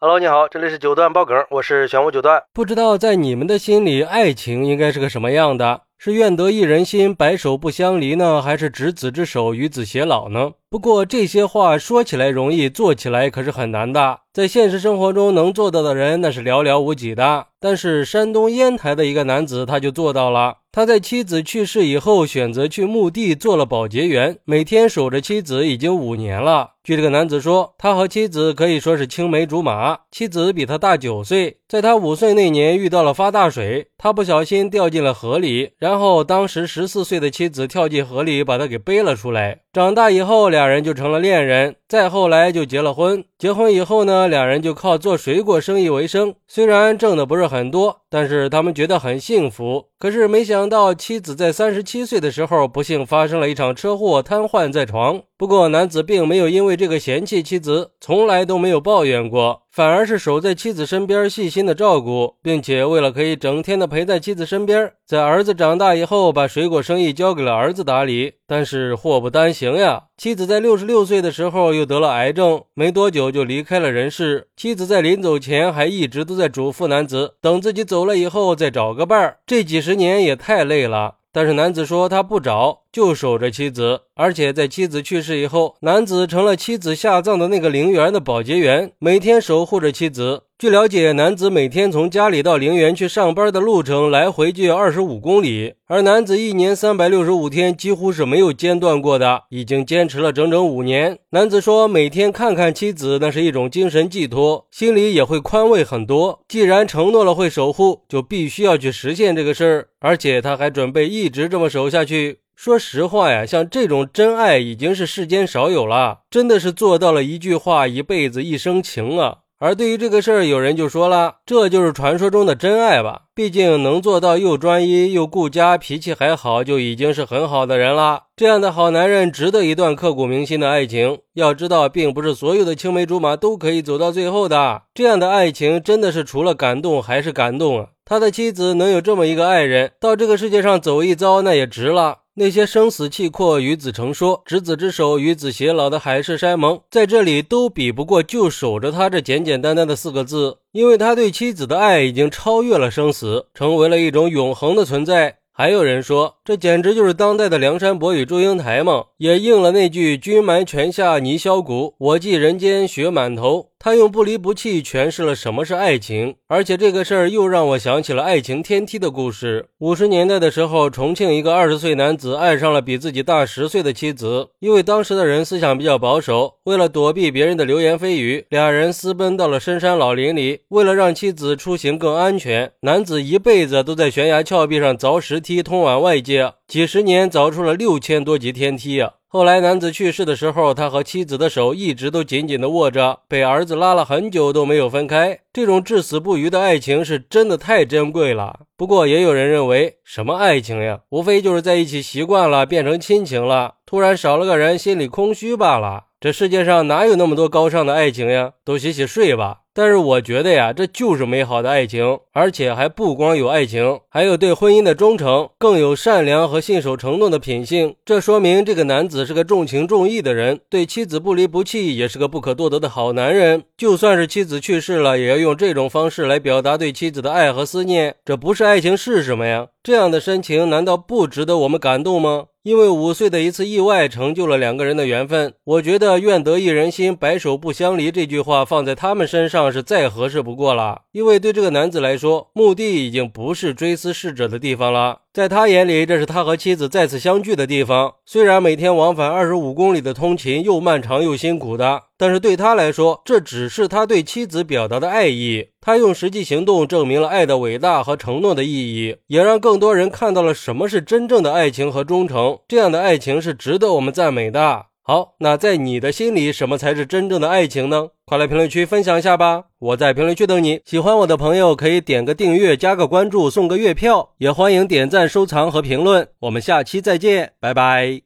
Hello，你好，这里是九段爆梗，我是玄武九段。不知道在你们的心里，爱情应该是个什么样的？是愿得一人心，白首不相离呢，还是执子之手，与子偕老呢？不过这些话说起来容易，做起来可是很难的。在现实生活中能做到的人那是寥寥无几的。但是山东烟台的一个男子他就做到了。他在妻子去世以后，选择去墓地做了保洁员，每天守着妻子已经五年了。据这个男子说，他和妻子可以说是青梅竹马。妻子比他大九岁，在他五岁那年遇到了发大水，他不小心掉进了河里，然后当时十四岁的妻子跳进河里把他给背了出来。长大以后，俩人就成了恋人，再后来就结了婚。结婚以后呢，两人就靠做水果生意为生，虽然挣的不是很多，但是他们觉得很幸福。可是没想到，妻子在三十七岁的时候，不幸发生了一场车祸，瘫痪在床。不过，男子并没有因为这个嫌弃妻子，从来都没有抱怨过，反而是守在妻子身边，细心的照顾，并且为了可以整天的陪在妻子身边，在儿子长大以后，把水果生意交给了儿子打理。但是祸不单行呀，妻子在六十六岁的时候又得了癌症，没多久就离开了人世。妻子在临走前还一直都在嘱咐男子，等自己走了以后再找个伴儿。这几十年也太累了。但是男子说他不找，就守着妻子，而且在妻子去世以后，男子成了妻子下葬的那个陵园的保洁员，每天守护着妻子。据了解，男子每天从家里到陵园去上班的路程来回就要二十五公里，而男子一年三百六十五天几乎是没有间断过的，已经坚持了整整五年。男子说，每天看看妻子，那是一种精神寄托，心里也会宽慰很多。既然承诺了会守护，就必须要去实现这个事儿，而且他还准备一直这么守下去。说实话呀，像这种真爱已经是世间少有了，真的是做到了一句话一辈子一生情啊。而对于这个事儿，有人就说了，这就是传说中的真爱吧？毕竟能做到又专一又顾家，脾气还好，就已经是很好的人了。这样的好男人值得一段刻骨铭心的爱情。要知道，并不是所有的青梅竹马都可以走到最后的。这样的爱情真的是除了感动还是感动啊！他的妻子能有这么一个爱人，到这个世界上走一遭，那也值了。那些生死契阔、与子成说、执子之手、与子偕老的海誓山盟，在这里都比不过就守着他这简简单单的四个字，因为他对妻子的爱已经超越了生死，成为了一种永恒的存在。还有人说，这简直就是当代的梁山伯与祝英台嘛，也应了那句“君埋泉下泥销骨，我寄人间雪满头”。他用不离不弃诠释了什么是爱情，而且这个事儿又让我想起了爱情天梯的故事。五十年代的时候，重庆一个二十岁男子爱上了比自己大十岁的妻子，因为当时的人思想比较保守，为了躲避别人的流言蜚语，俩人私奔到了深山老林里。为了让妻子出行更安全，男子一辈子都在悬崖峭壁上凿石梯通往外界，几十年凿出了六千多级天梯啊！后来，男子去世的时候，他和妻子的手一直都紧紧的握着，被儿子拉了很久都没有分开。这种至死不渝的爱情是真的太珍贵了。不过，也有人认为，什么爱情呀，无非就是在一起习惯了，变成亲情了，突然少了个人，心里空虚罢了。这世界上哪有那么多高尚的爱情呀？都洗洗睡吧。但是我觉得呀，这就是美好的爱情，而且还不光有爱情，还有对婚姻的忠诚，更有善良和信守承诺的品性。这说明这个男子是个重情重义的人，对妻子不离不弃，也是个不可多得的好男人。就算是妻子去世了，也要用这种方式来表达对妻子的爱和思念。这不是爱情是什么呀？这样的深情难道不值得我们感动吗？因为五岁的一次意外成就了两个人的缘分。我觉得“愿得一人心，白首不相离”这句话放在他们身上上是再合适不过了。因为对这个男子来说，墓地已经不是追思逝者的地方了。在他眼里，这是他和妻子再次相聚的地方。虽然每天往返二十五公里的通勤又漫长又辛苦的，但是对他来说，这只是他对妻子表达的爱意。他用实际行动证明了爱的伟大和承诺的意义，也让更多人看到了什么是真正的爱情和忠诚。这样的爱情是值得我们赞美的。好，那在你的心里，什么才是真正的爱情呢？快来评论区分享一下吧！我在评论区等你。喜欢我的朋友可以点个订阅、加个关注、送个月票，也欢迎点赞、收藏和评论。我们下期再见，拜拜。